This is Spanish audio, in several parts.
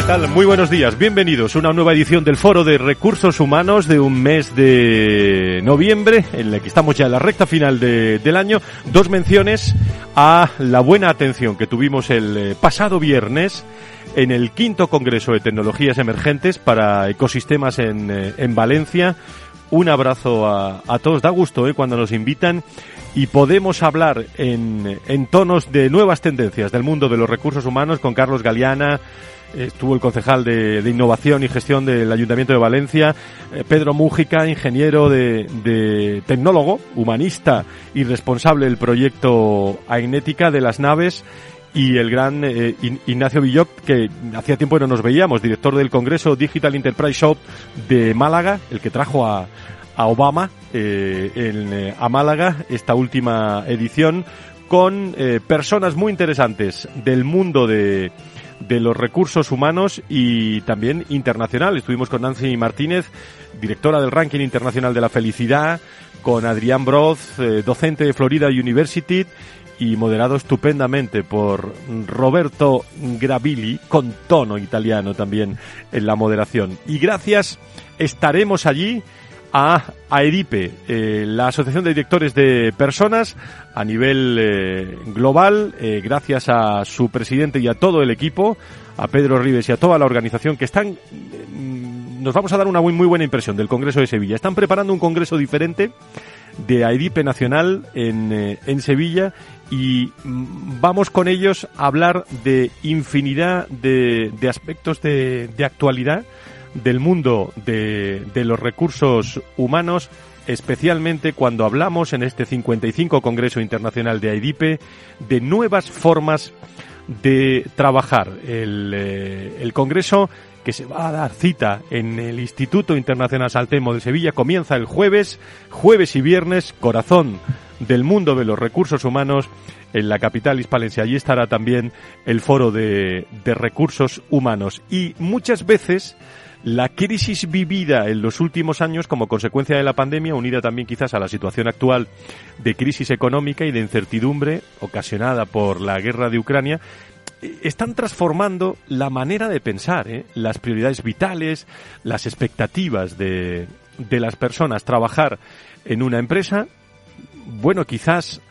¿Qué tal? Muy buenos días, bienvenidos a una nueva edición del Foro de Recursos Humanos de un mes de noviembre, en la que estamos ya en la recta final de- del año. Dos menciones a la buena atención que tuvimos el eh, pasado viernes en el quinto Congreso de Tecnologías Emergentes para Ecosistemas en, eh, en Valencia. Un abrazo a, a todos, da gusto eh, cuando nos invitan y podemos hablar en, en tonos de nuevas tendencias del mundo de los recursos humanos con Carlos Galeana, estuvo el concejal de, Innovación y Gestión del Ayuntamiento de Valencia, eh, Pedro Mújica, ingeniero de, de tecnólogo, humanista y responsable del proyecto Ainética de las naves, y el gran eh, Ignacio Villoc, que hacía tiempo que no nos veíamos, director del Congreso Digital Enterprise Shop de Málaga, el que trajo a, Obama eh, en, a Málaga esta última edición, con personas muy interesantes del mundo de, de los recursos humanos y también internacional. Estuvimos con Nancy Martínez, directora del Ranking Internacional de la Felicidad, con Adrián Broz, eh, docente de Florida University y moderado estupendamente por Roberto Gravili, con tono italiano también en la moderación. Y gracias, estaremos allí a AEDIPE, eh, la Asociación de Directores de Personas a nivel eh, global, eh, gracias a su presidente y a todo el equipo, a Pedro Rives y a toda la organización que están, mm, nos vamos a dar una muy, muy buena impresión del Congreso de Sevilla. Están preparando un congreso diferente de AEDIPE Nacional en, eh, en Sevilla y mm, vamos con ellos a hablar de infinidad de, de aspectos de, de actualidad del mundo de, de los recursos humanos, especialmente cuando hablamos en este 55 Congreso Internacional de AIDIPE de nuevas formas de trabajar. El, eh, el Congreso que se va a dar cita en el Instituto Internacional Saltemo de Sevilla comienza el jueves, jueves y viernes, corazón del mundo de los recursos humanos en la capital hispalense. Allí estará también el foro de, de recursos humanos. Y muchas veces la crisis vivida en los últimos años como consecuencia de la pandemia, unida también quizás a la situación actual de crisis económica y de incertidumbre ocasionada por la guerra de Ucrania, eh, están transformando la manera de pensar, ¿eh? las prioridades vitales, las expectativas de, de las personas. Trabajar en una empresa, bueno, quizás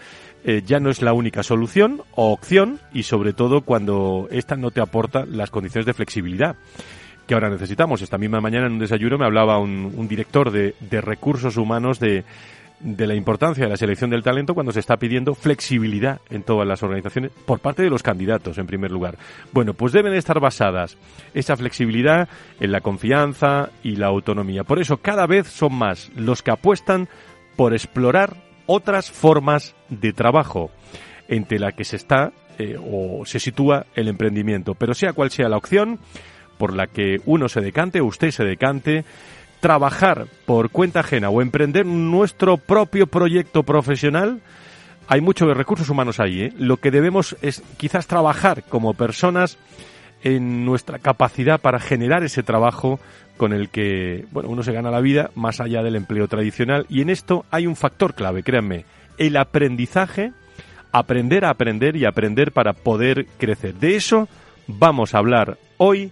eh, ya no es la única solución o opción y sobre todo cuando esta no te aporta las condiciones de flexibilidad que ahora necesitamos. Esta misma mañana en un desayuno me hablaba un, un director de, recursos humanos de, de la importancia de la selección del talento cuando se está pidiendo flexibilidad en todas las organizaciones por parte de los candidatos, en primer lugar. Bueno, pues deben estar basadas esa flexibilidad en la confianza y la autonomía. Por eso cada vez son más los que apuestan por explorar otras formas de trabajo entre la que se está eh, o se sitúa el emprendimiento. Pero sea cual sea la opción por la que uno se decante usted se decante, trabajar por cuenta ajena o emprender nuestro propio proyecto profesional, hay muchos recursos humanos ahí. ¿eh? Lo que debemos es quizás trabajar como personas en nuestra capacidad para generar ese trabajo con el que bueno, uno se gana la vida más allá del empleo tradicional. Y en esto hay un factor clave, créanme, el aprendizaje, aprender a aprender y aprender para poder crecer. De eso vamos a hablar hoy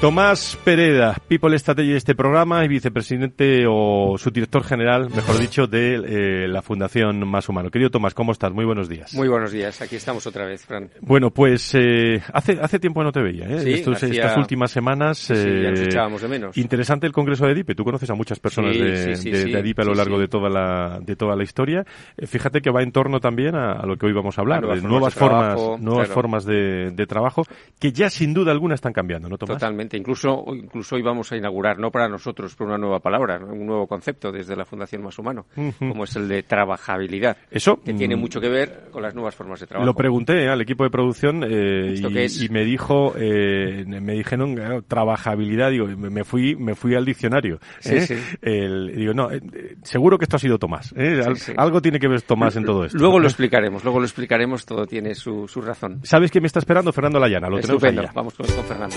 Tomás Pereda, People Strategy de este programa y vicepresidente o subdirector general, mejor dicho, de eh, la Fundación Más Humano. Querido Tomás, ¿cómo estás? Muy buenos días. Muy buenos días, aquí estamos otra vez, Fran. Bueno, pues eh, hace, hace tiempo no te veía, ¿eh? Sí, Estos- Estas últimas semanas. Sí, sí, ya nos eh, echábamos de menos. Interesante el Congreso de Edipe. Tú conoces a muchas personas de, de- sí, de Edipe a lo largo de toda la de toda la historia. Eh, fíjate que va en torno también a, a lo que hoy vamos a hablar, A nuevas de formas nuevas formas, trabajo, nuevas claro. formas de, de trabajo que ya sin duda alguna están cambiando, ¿no, Tomás? Totalmente. Incluso, incluso hoy vamos a inaugurar, no para nosotros, pero una nueva palabra, ¿no? un nuevo concepto desde la Fundación Más Humano, como es el de trabajabilidad, Eso que tiene mm, mucho que ver con las nuevas formas de trabajo. Lo pregunté eh, al equipo de producción eh, ¿Esto y, me dijo, eh, me dijeron claro, trabajabilidad. Digo, me fui, me fui al diccionario. Sí, sí. El- digo, no, seguro que esto ha sido Tomás. Al- sí. Algo tiene que ver Tomás en todo esto. Luego lo explicaremos, luego lo explicaremos, todo tiene su, su razón. ¿Sabes quién me está esperando? Fernando Layana. Lo tenemos Estupendo, ya. vamos con, con Fernando.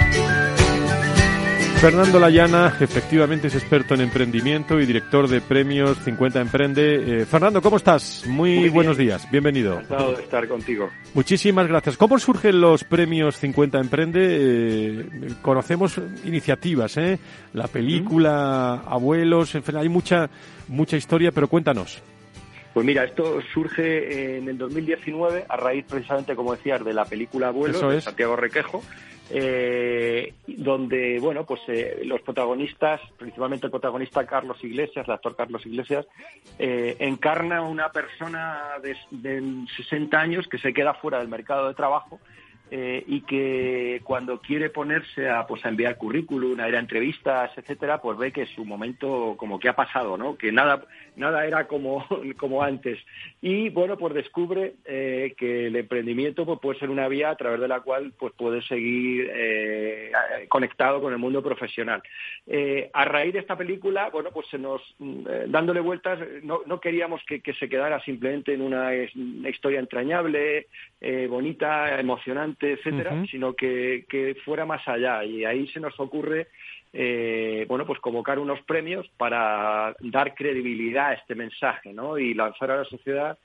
Fernando Layana, efectivamente es experto en emprendimiento y director de premios 50 Emprende. Eh, Fernando, ¿cómo estás? Muy, buenos días, bienvenido. Encantado de estar contigo. Muchísimas gracias. ¿Cómo surgen los premios 50 Emprende? Eh, conocemos iniciativas, ¿eh? La película, abuelos, en fin, hay mucha, mucha historia, pero cuéntanos. Pues mira, esto surge en el 2019 a raíz precisamente, como decías, de la película Abuelos de. Santiago Requejo, eh, donde, bueno, pues eh, los protagonistas, principalmente el protagonista Carlos Iglesias, el actor Carlos Iglesias, eh, encarna una persona de, de 60 años que se queda fuera del mercado de trabajo eh, y que cuando quiere ponerse a pues a enviar currículum, a ir a entrevistas, etcétera, pues ve que su momento como que ha pasado, ¿no? Que nada nada era como como antes. Y bueno pues descubre eh, que el emprendimiento pues puede ser una vía a través de la cual pues puede seguir eh, conectado con el mundo profesional. Eh, a raíz de esta película bueno pues se nos eh, dándole vueltas no, no queríamos que, que se quedara simplemente en una, historia entrañable eh, bonita emocionante etcétera sino que, que fuera más allá. Y ahí se nos ocurre eh, bueno, pues convocar unos premios para dar credibilidad a este mensaje, ¿no? Y lanzar a la sociedad,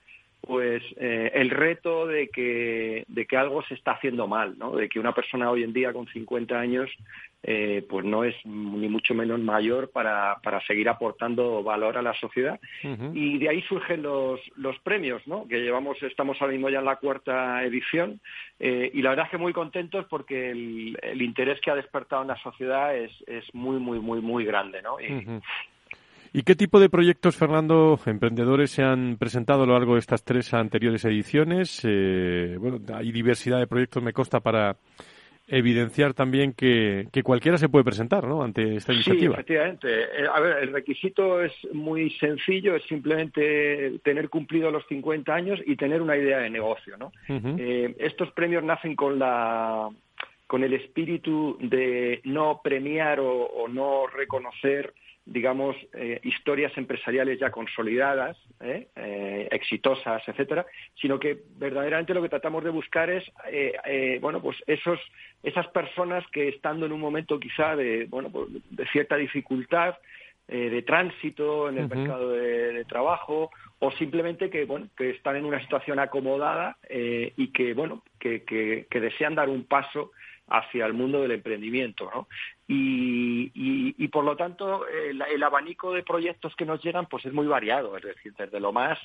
pues, eh, el reto de que, de que algo se está haciendo mal, ¿no? De que una persona hoy en día con 50 años, eh, pues no es ni mucho menos mayor para, para seguir aportando valor a la sociedad. Y de ahí surgen los, los premios, ¿no? Que llevamos, estamos ahora mismo ya en la cuarta edición eh, y la verdad es que muy contentos porque el, el interés que ha despertado en la sociedad es, es muy, muy, muy, muy grande, ¿no? Y. ¿Y qué tipo de proyectos, Fernando, emprendedores se han presentado a lo largo de estas tres anteriores ediciones? Eh, bueno, hay diversidad de proyectos, me consta, para evidenciar también que, que cualquiera se puede presentar ¿no? ante esta Sí, iniciativa. efectivamente. Eh, a ver, el requisito es muy sencillo, es simplemente tener cumplido los 50 años y tener una idea de negocio, ¿no? Eh, estos premios nacen con la con el espíritu de no premiar o, o no reconocer digamos eh, historias empresariales ya consolidadas ¿eh? Eh, exitosas etcétera sino que verdaderamente lo que tratamos de buscar es eh, eh, bueno pues esos esas personas que estando en un momento quizá de bueno pues, de cierta dificultad de tránsito en el mercado de, de trabajo o simplemente que bueno que están en una situación acomodada eh, y que bueno que, que, que desean dar un paso hacia el mundo del emprendimiento ¿no? y, y, y, por lo tanto el, el, abanico de proyectos que nos llegan pues es muy variado es decir desde lo más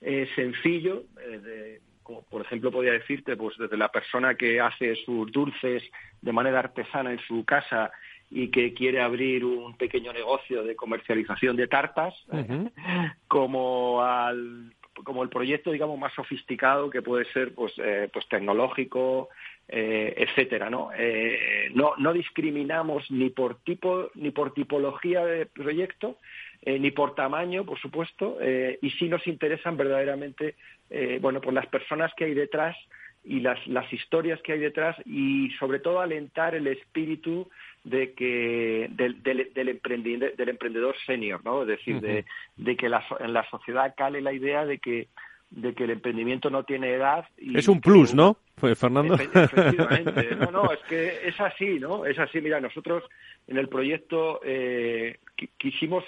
eh, sencillo eh, de, como por ejemplo podría decirte pues desde la persona que hace sus dulces de manera artesana en su casa y que quiere abrir un pequeño negocio de comercialización de tartas, uh -huh. como al como el proyecto digamos más sofisticado que puede ser pues eh, pues tecnológico eh, etcétera no eh, no no discriminamos ni por tipo ni por tipología de proyecto eh, ni por tamaño por supuesto eh, y sí nos interesan verdaderamente bueno pues las personas que hay detrás y las, las historias que hay detrás y sobre todo alentar el espíritu de que del, del, del, emprendedor, del emprendedor senior, ¿no? Es decir, de, de, que la, en la sociedad cale la idea de que de que el emprendimiento no tiene edad. Y es un plus, que, ¿no, Fernando? Efectivamente. No, no, es que es así, ¿no? Es así. Mira, nosotros en el proyecto eh, quisimos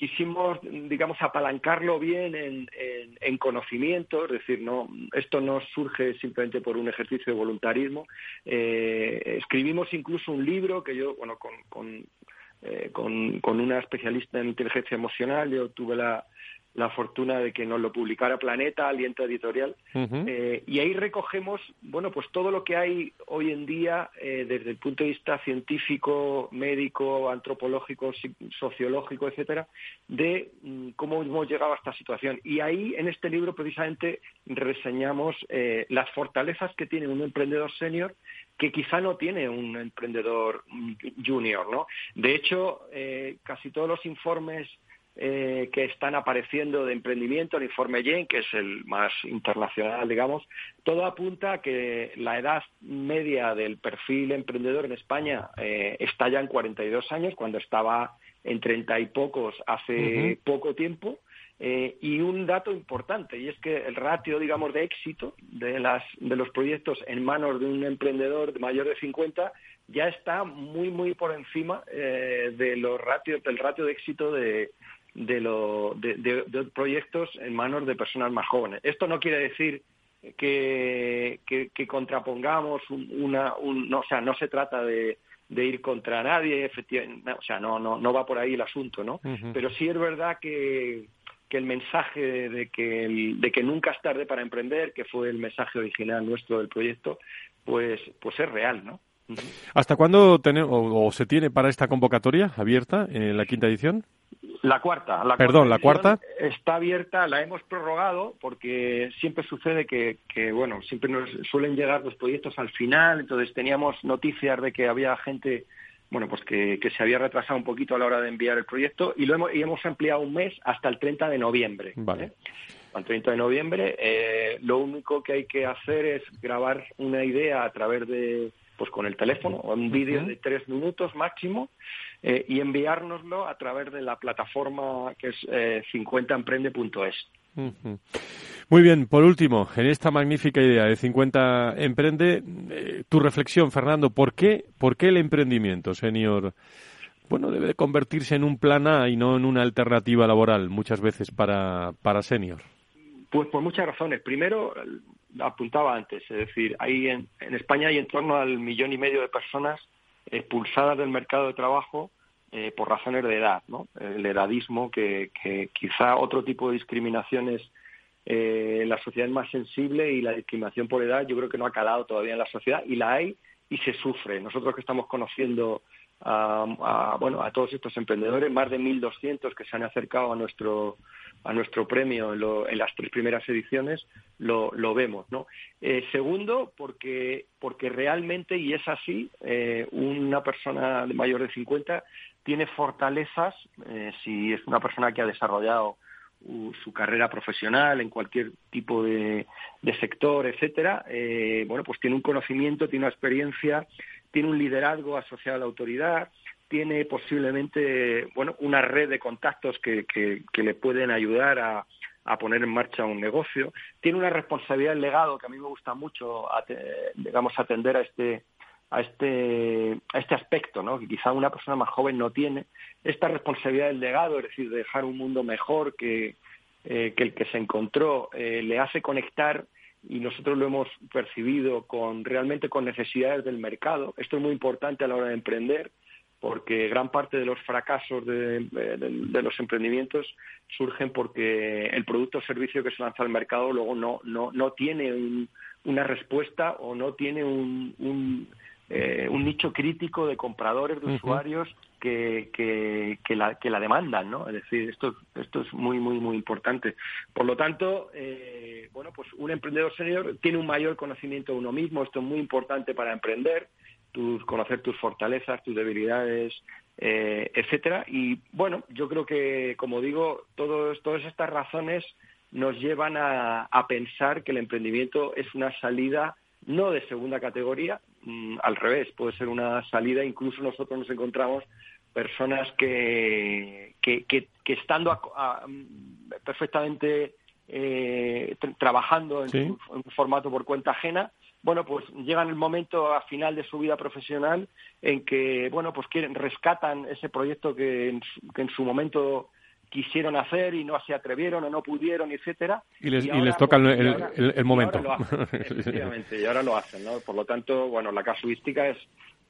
quisimos, digamos, apalancarlo bien en, en, en, conocimiento, es decir, no, esto no surge simplemente por un ejercicio de voluntarismo. Eh, escribimos incluso un libro que yo, bueno, con, con, eh, con, con una especialista en inteligencia emocional, yo tuve la, la fortuna de que nos lo publicara Planeta, Aliento Editorial, uh -huh. eh, y ahí recogemos, bueno, pues todo lo que hay hoy en día eh, desde el punto de vista científico, médico, antropológico, sociológico, etcétera, de mm, cómo hemos llegado a esta situación. Y ahí, en este libro, precisamente, reseñamos eh, las fortalezas que tiene un emprendedor senior que quizá no tiene un emprendedor mm, junior, ¿no? De hecho, eh, casi todos los informes eh, que están apareciendo de emprendimiento, el informe Yen, que es el más internacional, digamos, todo apunta a que la edad media del perfil emprendedor en España eh, está ya en 42 años, cuando estaba en 30 y pocos hace uh -huh. poco tiempo. Eh, y un dato importante, y es que el ratio, digamos, de éxito de, las, de los proyectos en manos de un emprendedor mayor de 50 ya está muy, muy por encima eh, de los ratios, del ratio de éxito de, de, lo, de, de, de, proyectos en manos de personas más jóvenes. Esto no quiere decir que, que, que contrapongamos una, un, no, o sea, no se trata de, de ir contra nadie, efectivamente, o sea, no, no, no va por ahí el asunto, ¿no? Uh -huh. Pero sí es verdad que, que el mensaje de que, el, de que nunca es tarde para emprender, que fue el mensaje original nuestro del proyecto, pues, pues es real, ¿no? ¿Hasta cuándo tiene, o, o, se tiene para esta convocatoria abierta en la quinta edición? La cuarta. La Perdón, cuarta la cuarta. Está abierta, la hemos prorrogado porque siempre sucede que, que, bueno, siempre nos suelen llegar los proyectos al final, entonces teníamos noticias de que había gente, bueno, pues que, que se había retrasado un poquito a la hora de enviar el proyecto y lo hemos, y hemos ampliado un mes hasta el 30 de noviembre. Vale. ¿eh? Al 30 de noviembre, eh, lo único que hay que hacer es grabar una idea a través de pues con el teléfono, o un vídeo uh -huh. de tres minutos máximo, eh, y enviárnoslo a través de la plataforma que es eh, 50emprende.es. Uh -huh. Muy bien, por último, en esta magnífica idea de 50 Emprende, eh, tu reflexión, Fernando, ¿por qué, ¿por qué el emprendimiento, señor? Bueno, debe convertirse en un plan A y no en una alternativa laboral muchas veces para, para senior. Pues por muchas razones. Primero, apuntaba antes, es decir, hay en, en España hay en torno al millón y medio de personas expulsadas del mercado de trabajo eh, por razones de edad, ¿no? El edadismo, que, que quizá otro tipo de discriminaciones eh, la sociedad es más sensible y la discriminación por edad yo creo que no ha calado todavía en la sociedad y la hay y se sufre. Nosotros que estamos conociendo a, a bueno a todos estos emprendedores, más de 1.200 que se han acercado a nuestro a nuestro premio en, lo, en las tres primeras ediciones, lo, lo vemos. ¿no? Eh, segundo, porque, porque realmente, y es así, eh, una persona de mayor de 50 tiene fortalezas, eh, si es una persona que ha desarrollado uh, su carrera profesional en cualquier tipo de, de sector, etcétera, bueno, pues tiene un conocimiento, tiene una experiencia, tiene un liderazgo asociado a la autoridad, tiene posiblemente bueno una red de contactos que, que, le pueden ayudar a, a, poner en marcha un negocio. Tiene una responsabilidad del legado que a mí me gusta mucho digamos atender a este a este a este aspecto no que quizá una persona más joven no tiene. Esta responsabilidad del legado es decir de dejar un mundo mejor que eh, que el que se encontró eh, le hace conectar y nosotros lo hemos percibido con realmente con necesidades del mercado. Esto es muy importante a la hora de emprender porque gran parte de los fracasos de, de, de, los emprendimientos surgen porque el producto o servicio que se lanza al mercado luego no, no, no tiene un, una respuesta o no tiene un, un, eh, un nicho crítico de compradores, de uh -huh. usuarios que, que, que, la, que la demandan, ¿no? Es decir, esto, esto es muy, muy, muy importante. Por lo tanto, eh, bueno, pues un emprendedor senior tiene un mayor conocimiento de uno mismo, esto es muy importante para emprender, tus, conocer tus fortalezas, tus debilidades, eh, etcétera. Y bueno, yo creo que, como digo, todos, todas estas razones nos llevan a, a, pensar que el emprendimiento es una salida no de segunda categoría, mm, al revés, puede ser una salida, incluso nosotros nos encontramos personas que, que, que, estando perfectamente eh, trabajando en, un formato por cuenta ajena, bueno, pues llegan el momento a final de su vida profesional en que, bueno, pues quieren, rescatan ese proyecto que en, que en su momento quisieron hacer y no se atrevieron o no pudieron, etcétera. Y les, y, les toca el, el, momento. efectivamente, y ahora lo hacen, ¿no? Por lo tanto, bueno, la casuística es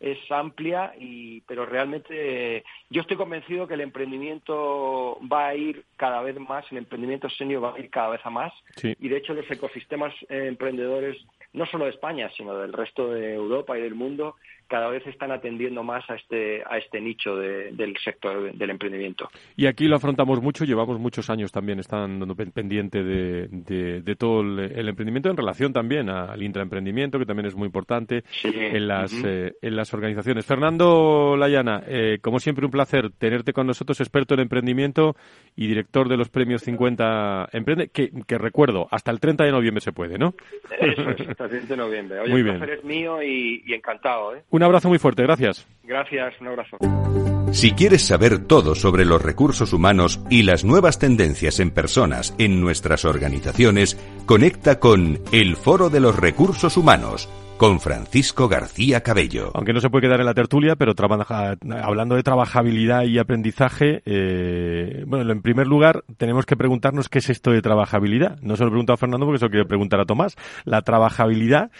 es amplia y pero realmente yo estoy convencido que el emprendimiento va a ir cada vez más el emprendimiento senior va a ir cada vez a más y de hecho los ecosistemas eh, emprendedores no solo de España sino del resto de Europa y del mundo cada vez están atendiendo más a este, a este nicho del sector del emprendimiento. Y aquí lo afrontamos mucho, llevamos muchos años también estando pendiente de, de, todo el, emprendimiento en relación también al intraemprendimiento, que también es muy importante en, las, eh, en las organizaciones. Fernando Layana, eh, como siempre un placer tenerte con nosotros, experto en emprendimiento y director de los premios 50 Emprende, que, que recuerdo, hasta el 30 de noviembre se puede, ¿no? Eso es, hasta el 30 de noviembre. Oye, muy el placer es mío y, y encantado. ¿eh? Un abrazo muy fuerte, gracias. Gracias, un abrazo. Si quieres saber todo sobre los recursos humanos y las nuevas tendencias en personas en nuestras organizaciones, conecta con El Foro de los Recursos Humanos con Francisco García Cabello. Aunque no se puede quedar en la tertulia, pero hablando de trabajabilidad y aprendizaje, eh, bueno, en primer lugar tenemos que preguntarnos qué es esto de trabajabilidad. No se lo pregunto a Fernando porque se lo quiero preguntar a Tomás. La trabajabilidad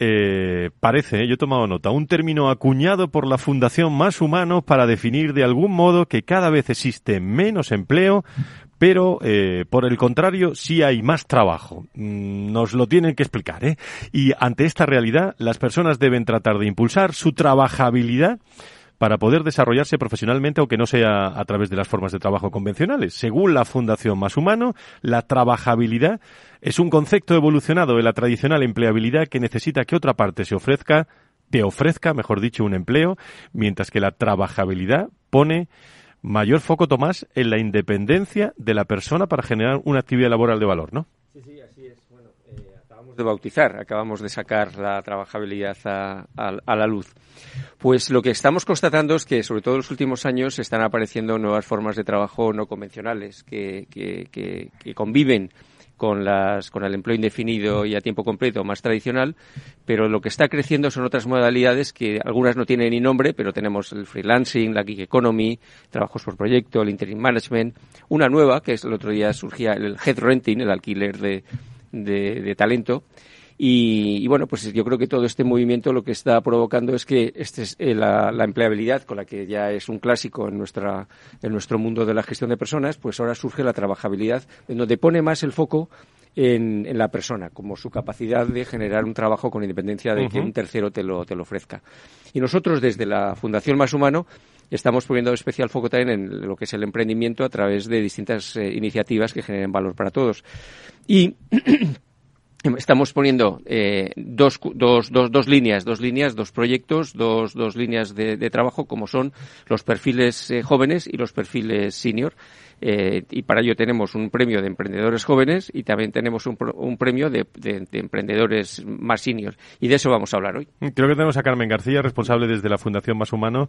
eh, parece, yo he tomado nota, un término acuñado por la Fundación Más Humanos para definir de algún modo que cada vez existe menos empleo, pero eh, por el contrario sí hay más trabajo. Mm, nos lo tienen que explicar, ¿eh? Y ante esta realidad, las personas deben tratar de impulsar su trabajabilidad para poder desarrollarse profesionalmente, aunque no sea a través de las formas de trabajo convencionales. Según la Fundación Más Humano, la trabajabilidad es un concepto evolucionado de la tradicional empleabilidad que necesita que otra parte se ofrezca, te ofrezca, mejor dicho, un empleo, mientras que la trabajabilidad pone mayor foco, Tomás, en la independencia de la persona para generar una actividad laboral de valor, ¿no? Sí, sí, así es. De bautizar, acabamos de sacar la trabajabilidad a la luz. Pues lo que estamos constatando es que, sobre todo en los últimos años, están apareciendo nuevas formas de trabajo no convencionales que, que, conviven con, las, con el empleo indefinido y a tiempo completo más tradicional, pero lo que está creciendo son otras modalidades que algunas no tienen ni nombre, pero tenemos el freelancing, la gig economy, trabajos por proyecto, el interim management, una nueva, que es el otro día surgía el head renting, el alquiler de, de talento, y, bueno, pues yo creo que todo este movimiento lo que está provocando es que este es, eh, la, empleabilidad, con la que ya es un clásico en, nuestra, en nuestro mundo de la gestión de personas, pues ahora surge la trabajabilidad, en donde pone más el foco en, la persona, como su capacidad de generar un trabajo con independencia de que un tercero te lo, te lo ofrezca. Y nosotros, desde la Fundación Más Humano, estamos poniendo especial foco también en lo que es el emprendimiento a través de distintas eh, iniciativas que generen valor para todos. Y Estamos poniendo eh, dos, dos, dos, dos, líneas, dos líneas, dos proyectos, dos, dos líneas de, trabajo, como son los perfiles eh, jóvenes y los perfiles senior. Eh, y para ello tenemos un premio de emprendedores jóvenes y también tenemos un, un premio de, de, emprendedores más senior. Y de eso vamos a hablar hoy. Creo que tenemos a Carmen García, responsable desde la Fundación Más Humano,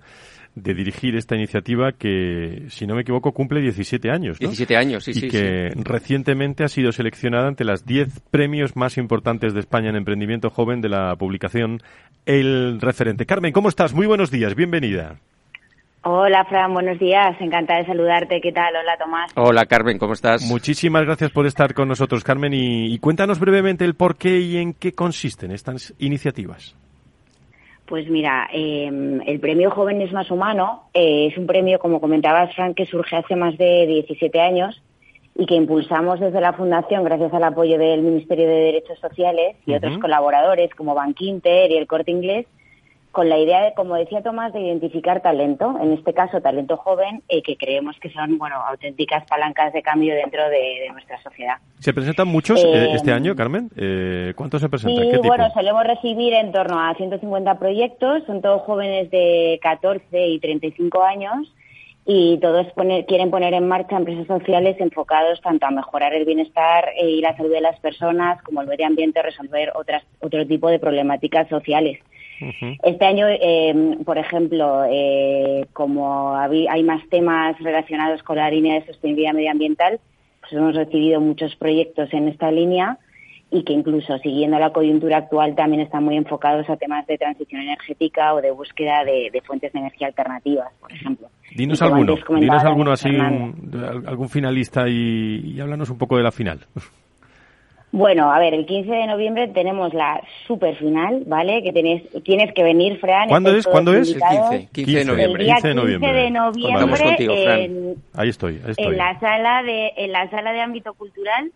de dirigir esta iniciativa que, si no me equivoco, cumple 17 años. ¿no? 17 años, sí, y sí. que recientemente ha sido seleccionada ante las 10 premios más importantes de España en emprendimiento joven de la publicación El Referente. Carmen, ¿cómo estás? Muy buenos días, bienvenida. Hola, Fran, buenos días. Encantada de saludarte. ¿Qué tal? Hola, Tomás. Hola, Carmen, ¿cómo estás? Muchísimas gracias por estar con nosotros, Carmen. Y, cuéntanos brevemente el por qué y en qué consisten estas iniciativas. Pues mira, em, el premio Jóvenes Más Humano eh, es un premio, como comentabas, Fran, que surge hace más de 17 años y que impulsamos desde la Fundación gracias al apoyo del Ministerio de Derechos Sociales y otros colaboradores como Bankinter y el Corte Inglés con la idea de, como decía Tomás, de identificar talento, en este caso talento joven, eh, que creemos que son, bueno, auténticas palancas de cambio dentro de, nuestra sociedad. ¿Se presentan muchos eh, eh, este año, Carmen? Eh, ¿Cuántos se presentan? Sí, bueno, solemos recibir en torno a 150 proyectos, son todos jóvenes de 14 y 35 años, y todos quieren poner en marcha empresas sociales enfocados tanto a mejorar el bienestar y la salud de las personas como el medio ambiente, resolver otras, otro tipo de problemáticas sociales. Este año, eh, por ejemplo, eh, como hay más temas relacionados con la línea de sostenibilidad medioambiental, pues hemos recibido muchos proyectos en esta línea y que incluso siguiendo la coyuntura actual también están muy enfocados a temas de transición energética o de búsqueda de, fuentes de energía alternativas, por ejemplo. Dinos alguno, dinos alguno así, algún finalista y, y háblanos un poco de la final. Bueno, a ver, el 15 de noviembre tenemos la super final, ¿vale? Que tienes, tienes que venir, Fran. ¿Cuándo es? ¿Cuándo es? El 15, 15, de noviembre. El día 15 de noviembre, Vamos contigo, Fran. En, ahí estoy, ahí estoy. En la sala de, en la sala de ámbito cultural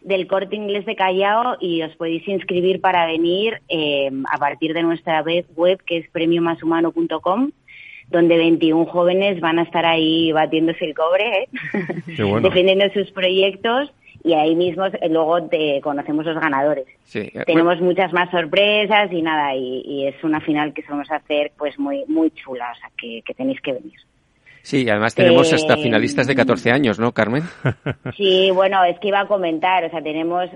del Corte Inglés de Callao y os podéis inscribir para venir eh, a partir de nuestra web, web que es premiomashumano.com donde 21 jóvenes van a estar ahí batiéndose el cobre, ¿eh? defendiendo sus proyectos y ahí mismo eh, luego te conocemos los ganadores. Sí. Eh, Tenemos muchas más sorpresas y nada, y, es una final que a hacer pues muy muy chula, o sea que, tenéis que venir. Sí, además tenemos hasta eh, finalistas de 14 años, ¿no, Carmen? Sí, bueno, es que iba a comentar, o sea, tenemos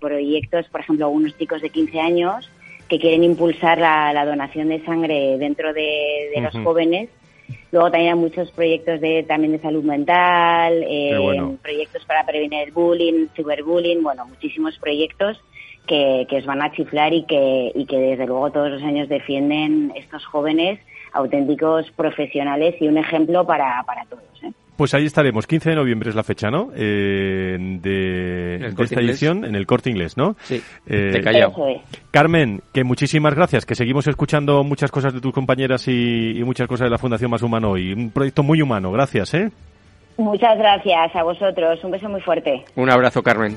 proyectos, por ejemplo, unos chicos de 15 años que quieren impulsar la, donación de sangre dentro de, los jóvenes Luego también hay muchos proyectos de también de salud mental, eh, proyectos para prevenir el bullying, ciberbullying, bueno, muchísimos proyectos que, que os van a chiflar y que, y que desde luego todos los años defienden estos jóvenes auténticos profesionales y un ejemplo para, para todos. ¿eh? Pues ahí estaremos, 15 de noviembre es la fecha, ¿no? Eh, de, esta edición en el corte inglés, ¿no? Sí, eh, de Carmen, que muchísimas gracias, que seguimos escuchando muchas cosas de tus compañeras y, y, muchas cosas de la Fundación Más Humano hoy. Un proyecto muy humano, gracias, ¿eh? Muchas gracias a vosotros, un beso muy fuerte. Un abrazo, Carmen.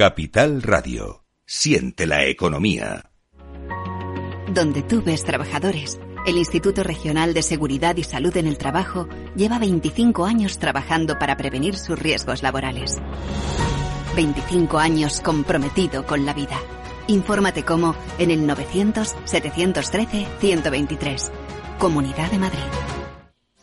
Capital Radio. Siente la economía. Donde tú ves trabajadores, el Instituto Regional de Seguridad y Salud en el Trabajo lleva 25 años trabajando para prevenir sus riesgos laborales. 25 años comprometido con la vida. Infórmate cómo en el 900-713-123. Comunidad de Madrid.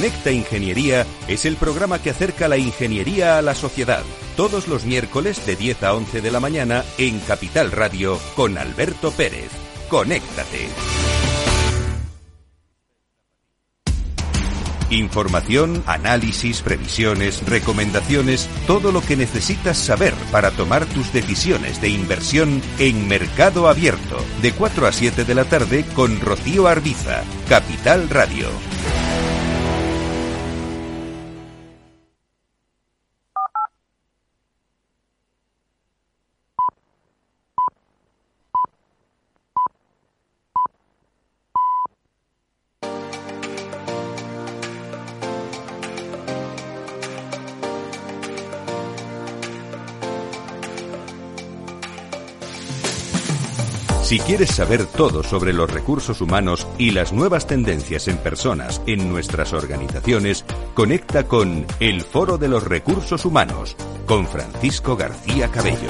Conecta Ingeniería es el programa que acerca la ingeniería a la sociedad. Todos los miércoles de 10 a 11 de la mañana en Capital Radio con Alberto Pérez. Conéctate. Información, análisis, previsiones, recomendaciones, todo lo que necesitas saber para tomar tus decisiones de inversión en Mercado Abierto, de 4 a 7 de la tarde con Rocío Arbiza, Capital Radio. Si quieres saber todo sobre los recursos humanos y las nuevas tendencias en personas en nuestras organizaciones, conecta con El Foro de los Recursos Humanos con Francisco García Cabello.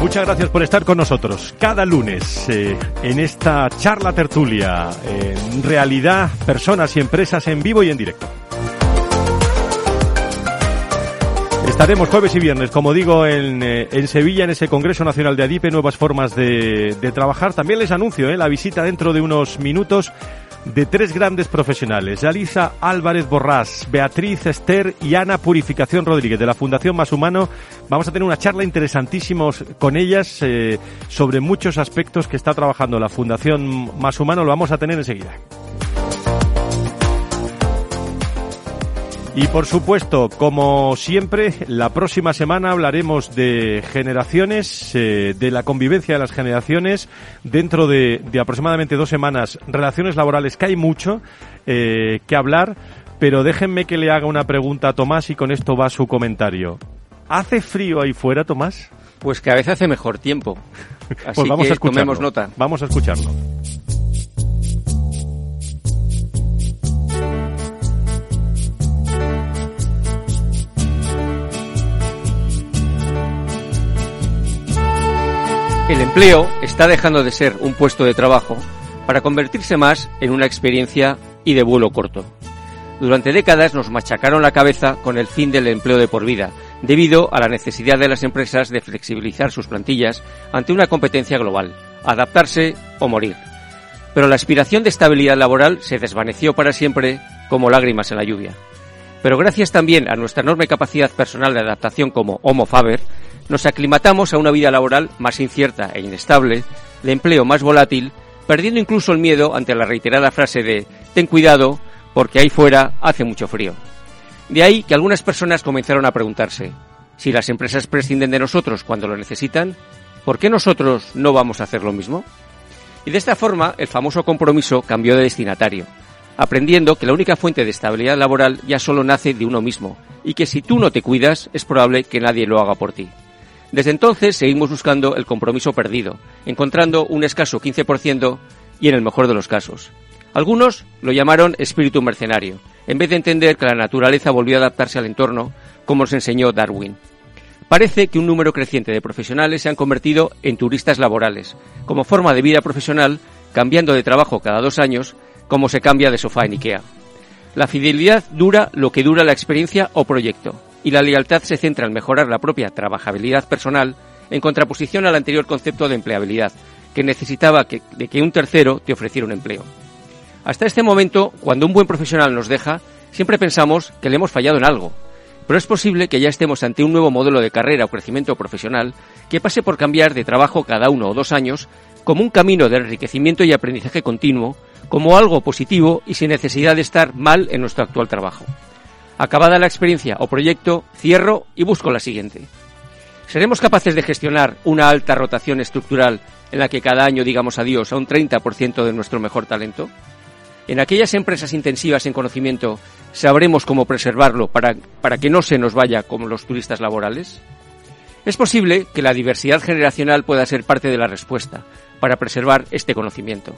Muchas gracias por estar con nosotros cada lunes eh, en esta charla tertulia, en realidad, personas y empresas en vivo y en directo. Estaremos jueves y viernes, como digo, en, eh, en, Sevilla, en ese Congreso Nacional de ADIPE, nuevas formas de, de trabajar. También les anuncio eh, la visita dentro de unos minutos de tres grandes profesionales, Alisa Álvarez Borrás, Beatriz Esther y Ana Purificación Rodríguez de la Fundación Más Humano. Vamos a tener una charla interesantísima con ellas eh, sobre muchos aspectos que está trabajando la Fundación Más Humano. Lo vamos a tener enseguida. Y por supuesto, como siempre, la próxima semana hablaremos de generaciones, eh, de la convivencia de las generaciones. Dentro de, de, aproximadamente dos semanas, relaciones laborales, que hay mucho eh, que hablar, pero déjenme que le haga una pregunta a Tomás y con esto va su comentario. ¿Hace frío ahí fuera, Tomás? Pues que a veces hace mejor tiempo. Así pues vamos que a tomemos nota. Vamos a escucharlo. El empleo está dejando de ser un puesto de trabajo para convertirse más en una experiencia y de vuelo corto. Durante décadas nos machacaron la cabeza con el fin del empleo de por vida, debido a la necesidad de las empresas de flexibilizar sus plantillas ante una competencia global, adaptarse o morir. Pero la aspiración de estabilidad laboral se desvaneció para siempre como lágrimas en la lluvia. Pero gracias también a nuestra enorme capacidad personal de adaptación como Homo Faber, nos aclimatamos a una vida laboral más incierta e inestable, de empleo más volátil, perdiendo incluso el miedo ante la reiterada frase de ten cuidado porque ahí fuera hace mucho frío. De ahí que algunas personas comenzaron a preguntarse, si las empresas prescinden de nosotros cuando lo necesitan, ¿por qué nosotros no vamos a hacer lo mismo? Y de esta forma el famoso compromiso cambió de destinatario, aprendiendo que la única fuente de estabilidad laboral ya solo nace de uno mismo, y que si tú no te cuidas es probable que nadie lo haga por ti. Desde entonces seguimos buscando el compromiso perdido, encontrando un escaso 15% y en el mejor de los casos. Algunos lo llamaron espíritu mercenario, en vez de entender que la naturaleza volvió a adaptarse al entorno, como nos enseñó Darwin. Parece que un número creciente de profesionales se han convertido en turistas laborales, como forma de vida profesional, cambiando de trabajo cada dos años, como se cambia de sofá en Ikea. La fidelidad dura lo que dura la experiencia o proyecto, y la lealtad se centra en mejorar la propia trabajabilidad personal en contraposición al anterior concepto de empleabilidad, que necesitaba que, un tercero te ofreciera un empleo. Hasta este momento, cuando un buen profesional nos deja, siempre pensamos que le hemos fallado en algo, pero es posible que ya estemos ante un nuevo modelo de carrera o crecimiento profesional que pase por cambiar de trabajo cada uno o dos años como un camino de enriquecimiento y aprendizaje continuo, como algo positivo y sin necesidad de estar mal en nuestro actual trabajo. Acabada la experiencia o proyecto, cierro y busco la siguiente. ¿Seremos capaces de gestionar una alta rotación estructural en la que cada año digamos adiós a un 30% de nuestro mejor talento? En aquellas empresas intensivas en conocimiento, ¿sabremos cómo preservarlo para, para que no se nos vaya como los turistas laborales? Es posible que la diversidad generacional pueda ser parte de la respuesta para preservar este conocimiento.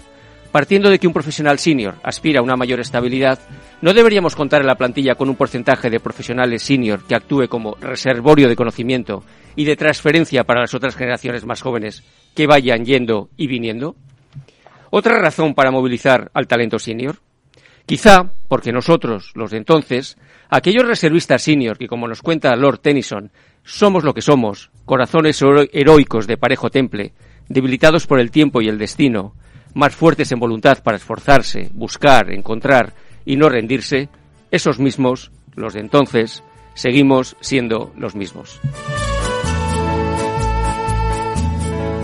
Partiendo de que un profesional senior aspira a una mayor estabilidad, ¿no deberíamos contar en la plantilla con un porcentaje de profesionales senior que actúe como reservorio de conocimiento y de transferencia para las otras generaciones más jóvenes que vayan yendo y viniendo? ¿Otra razón para movilizar al talento senior? Quizá porque nosotros, los de entonces, aquellos reservistas senior que, como nos cuenta Lord Tennyson, somos lo que somos, corazones heroicos de parejo temple, debilitados por el tiempo y el destino, más fuertes en voluntad para esforzarse, buscar, encontrar y no rendirse, esos mismos, los de entonces, seguimos siendo los mismos.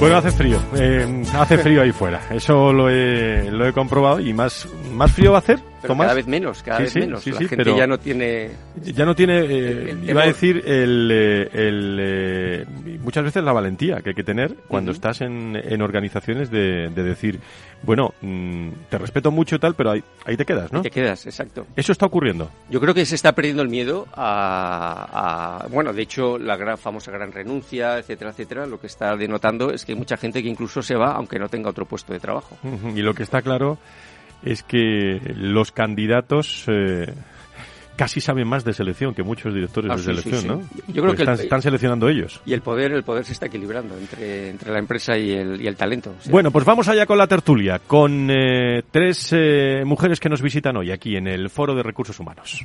Bueno, hace frío, eh, hace frío ahí fuera, eso lo he, lo he comprobado y más ¿Más frío va a hacer, pero Tomás? cada vez menos, cada Sí, vez sí, menos. sí, la sí, gente pero- ya no tiene... Ya no tiene, eh, El- el iba a decir, el, eh, el, eh, muchas veces la valentía que hay que tener cuando estás en, en organizaciones de, de decir, bueno, mm, te respeto mucho y tal, pero ahí, ahí te quedas, ¿no? Te quedas, exacto. Eso está ocurriendo. Yo creo que se está perdiendo el miedo a, a- bueno, de hecho, la gran, famosa gran renuncia, etcétera, etcétera, lo que está denotando es que hay mucha gente que incluso se va aunque no tenga otro puesto de trabajo. Y lo que está claro es que los candidatos eh, casi saben más de selección que muchos directores Ah, de sí, selección, sí. ¿no? Yo creo Pues que el- están, están seleccionando ellos. Y el poder, el poder se está equilibrando entre, entre la empresa y el, y el talento. O sea, Bueno, pues vamos allá con la tertulia, con eh, tres eh, mujeres que nos visitan hoy aquí en el Foro de Recursos Humanos.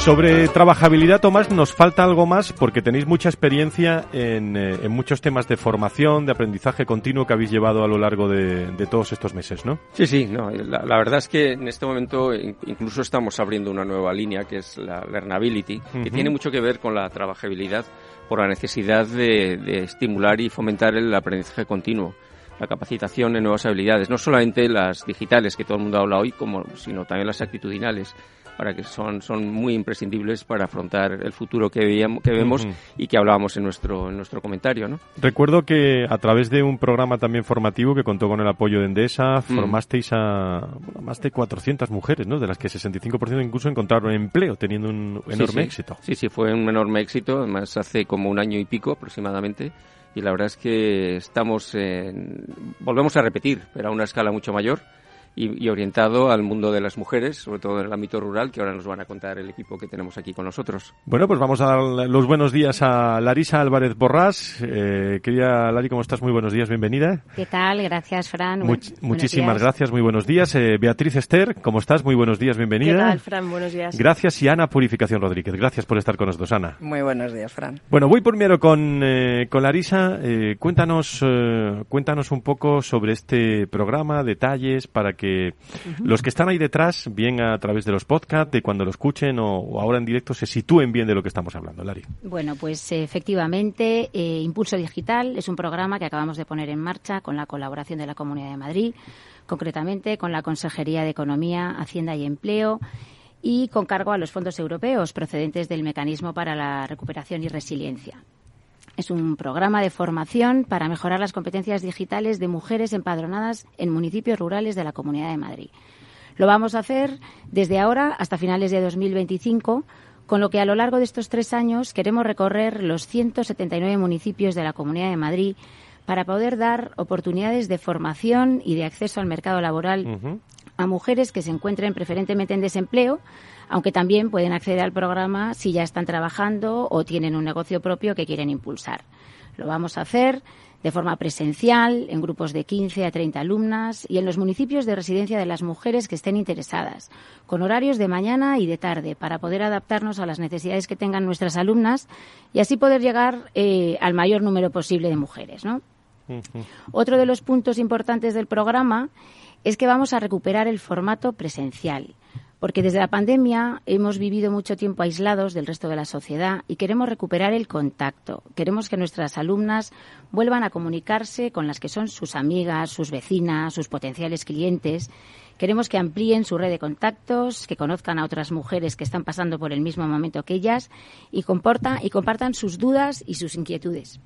Sobre trabajabilidad, Tomás, nos falta algo más porque tenéis mucha experiencia en, eh, en muchos temas de formación, de aprendizaje continuo que habéis llevado a lo largo de, de todos estos meses, ¿no? Sí, sí, no, la, la verdad es que en este momento in- incluso estamos abriendo una nueva línea que es la Learnability, que tiene mucho que ver con la trabajabilidad por la necesidad de, de estimular y fomentar el aprendizaje continuo, la capacitación en nuevas habilidades, no solamente las digitales que todo el mundo habla hoy, como, sino también las actitudinales para que son, son muy imprescindibles para afrontar el futuro que, veíamos, que vemos Ujú. y que hablábamos en nuestro, en nuestro comentario, ¿no? Recuerdo que a través de un programa también formativo que contó con el apoyo de Endesa, formasteis a bueno, más de 400 mujeres, ¿no? De las que 65% incluso encontraron empleo, teniendo un Sí, enorme sí. éxito. Sí, sí, fue un enorme éxito, además hace como un año y pico aproximadamente. Y la verdad es que estamos, en- volvemos a repetir, pero a una escala mucho mayor y, y orientado al mundo de las mujeres, sobre todo en el ámbito rural, que ahora nos van a contar el equipo que tenemos aquí con nosotros. Bueno, pues vamos a dar los buenos días a Larisa Álvarez Borrás. Eh, querida Lari, ¿cómo estás? Muy buenos días, bienvenida. ¿Qué tal? Gracias, Fran. Much- Buenos muchísimas días. gracias, muy buenos días. Eh, Beatriz Esther, ¿cómo estás? Muy buenos días, bienvenida. ¿Qué tal, Fran? Buenos días. Gracias y Ana Purificación Rodríguez. Gracias por estar con nosotros, Ana. Muy buenos días, Fran. Bueno, voy primero con, eh, con Larisa. Eh, cuéntanos, eh, cuéntanos un poco sobre este programa, detalles, para que los que están ahí detrás, bien a través de los podcasts, de cuando lo escuchen o, o ahora en directo, se sitúen bien de lo que estamos hablando, Lari. Bueno, pues eh, efectivamente, eh, Impulso Digital es un programa que acabamos de poner en marcha con la colaboración de la Comunidad de Madrid, concretamente con la Consejería de Economía, Hacienda y Empleo y con cargo a los fondos europeos procedentes del Mecanismo para la Recuperación y Resiliencia. Es un programa de formación para mejorar las competencias digitales de mujeres empadronadas en municipios rurales de la Comunidad de Madrid. Lo vamos a hacer desde ahora hasta finales de 2025, con lo que a lo largo de estos tres años queremos recorrer los 179 municipios de la Comunidad de Madrid para poder dar oportunidades de formación y de acceso al mercado laboral a mujeres que se encuentren preferentemente en desempleo, aunque también pueden acceder al programa si ya están trabajando o tienen un negocio propio que quieren impulsar. Lo vamos a hacer de forma presencial, en grupos de 15 a 30 alumnas y en los municipios de residencia de las mujeres que estén interesadas, con horarios de mañana y de tarde, para poder adaptarnos a las necesidades que tengan nuestras alumnas y así poder llegar eh, al mayor número posible de mujeres, ¿no? Otro de los puntos importantes del programa es que vamos a recuperar el formato presencial, porque desde la pandemia hemos vivido mucho tiempo aislados del resto de la sociedad y queremos recuperar el contacto. Queremos que nuestras alumnas vuelvan a comunicarse con las que son sus amigas, sus vecinas, sus potenciales clientes. Queremos que amplíen su red de contactos, que conozcan a otras mujeres que están pasando por el mismo momento que ellas y, y compartan sus dudas y sus inquietudes.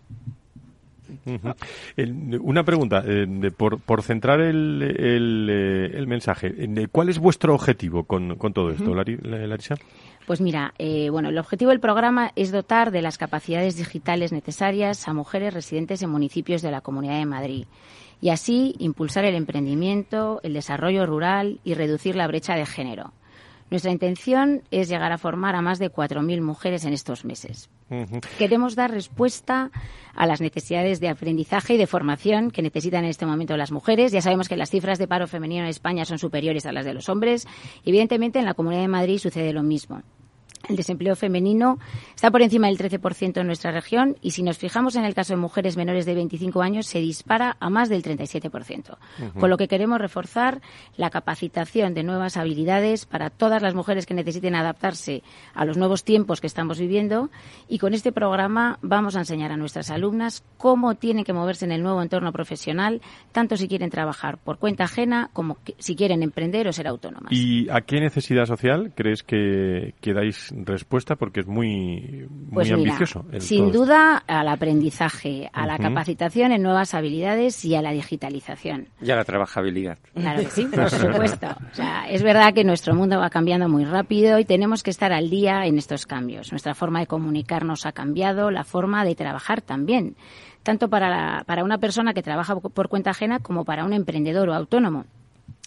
Una pregunta, eh, de- por, por centrar el, el, eh, el mensaje, eh, ¿cuál es vuestro objetivo con, con todo esto, Larisa? Pues mira, eh, bueno, el objetivo del programa es dotar de las capacidades digitales necesarias a mujeres residentes en municipios de la Comunidad de Madrid y así impulsar el emprendimiento, el desarrollo rural y reducir la brecha de género. Nuestra intención es llegar a formar a más de 4.000 mujeres en estos meses. Queremos dar respuesta a las necesidades de aprendizaje y de formación que necesitan en este momento las mujeres. Ya sabemos que las cifras de paro femenino en España son superiores a las de los hombres. y Evidentemente, en la Comunidad de Madrid sucede lo mismo. El desempleo femenino está por encima del 13% en nuestra región y si nos fijamos en el caso de mujeres menores de 25 años se dispara a más del 37%. Con lo que queremos reforzar la capacitación de nuevas habilidades para todas las mujeres que necesiten adaptarse a los nuevos tiempos que estamos viviendo y con este programa vamos a enseñar a nuestras alumnas cómo tienen que moverse en el nuevo entorno profesional, tanto si quieren trabajar por cuenta ajena como si quieren emprender o ser autónomas. ¿Y a qué necesidad social crees que, que dais respuesta porque es muy, muy pues ambicioso. sin duda al aprendizaje, a la capacitación en nuevas habilidades y a la digitalización. Y a la trabajabilidad. Claro que sí, por supuesto. O sea, es verdad que nuestro mundo va cambiando muy rápido y tenemos que estar al día en estos cambios. Nuestra forma de comunicarnos ha cambiado, la forma de trabajar también, tanto para, para una persona que trabaja por cuenta ajena como para un emprendedor o autónomo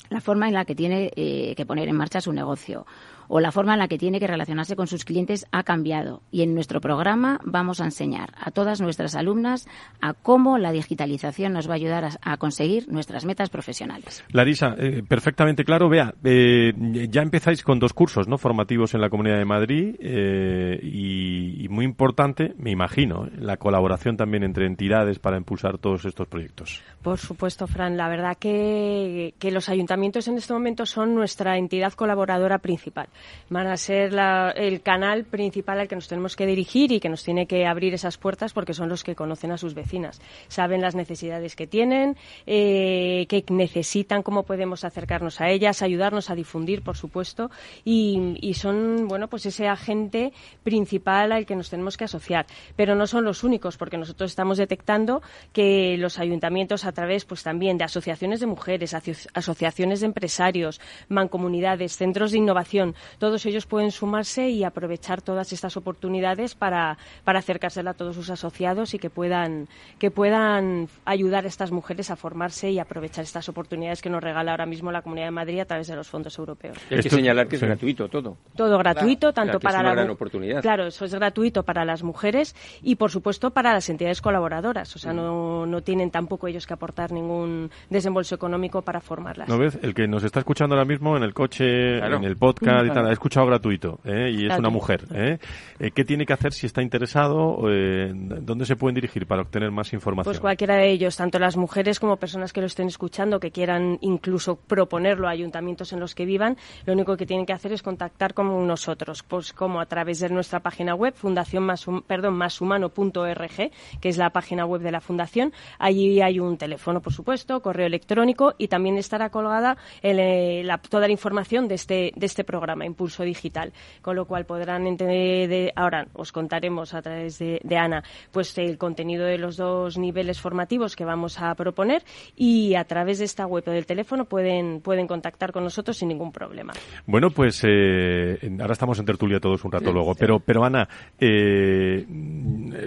la forma en la que tiene eh, que poner en marcha su negocio o la forma en la que tiene que relacionarse con sus clientes ha cambiado. Y en nuestro programa vamos a enseñar a todas nuestras alumnas a cómo la digitalización nos va a ayudar a, conseguir nuestras metas profesionales. Larisa, eh, perfectamente claro. Vea, eh, ya empezáis con dos cursos ¿no? formativos en la Comunidad de Madrid eh, y, muy importante, me imagino, la colaboración también entre entidades para impulsar todos estos proyectos. Por supuesto, Fran. La verdad que, que los ayuntamientos en este momento son nuestra entidad colaboradora principal van a ser el canal principal al que nos tenemos que dirigir y que nos tiene que abrir esas puertas porque son los que conocen a sus vecinas, saben las necesidades que tienen, eh, que necesitan, cómo podemos acercarnos a ellas, ayudarnos a difundir, por supuesto, y, y, son, bueno, pues ese agente principal al que nos tenemos que asociar. Pero no son los únicos, porque nosotros estamos detectando que los ayuntamientos, a través, pues también de asociaciones de mujeres, asociaciones de empresarios, mancomunidades, centros de innovación, todos ellos pueden sumarse y aprovechar todas estas oportunidades para, para acercársela a todos sus asociados y que puedan, que puedan ayudar a estas mujeres a formarse y aprovechar estas oportunidades que nos regala ahora mismo la Comunidad de Madrid a través de los fondos europeos. hay que señalar que es gratuito todo. Todo gratuito, tanto para la oportunidad. Claro, eso es gratuito para las mujeres y por supuesto para las entidades colaboradoras, o sea, no, no tienen tampoco ellos que aportar ningún desembolso económico para formarlas. ¿No ves? El que nos está escuchando ahora mismo en el coche, en el podcast tal, ha escuchado gratuito ¿eh? y es una mujer. ¿eh? ¿eh? ¿Qué tiene que hacer si está interesado? Eh, ¿Dónde se pueden dirigir para obtener más información? Pues cualquiera de ellos, tanto las mujeres como personas que lo estén escuchando, que quieran incluso proponerlo a ayuntamientos en los que vivan, lo único que tienen que hacer es contactar con nosotros, pues como a través de nuestra página web, fundación más, perdón, máshumano.org, que es la página web de la fundación. Allí hay un teléfono, por supuesto, correo electrónico y también estará colgada la, toda la información de este, de este programa Impulso Digital, con lo cual podrán entender, ahora os contaremos a través de, Ana, pues el contenido de los dos niveles formativos que vamos a proponer y a través de esta web o del teléfono pueden, pueden contactar con nosotros sin ningún problema. Bueno, pues eh, ahora estamos en tertulia todos un rato luego, pero, pero Ana, eh,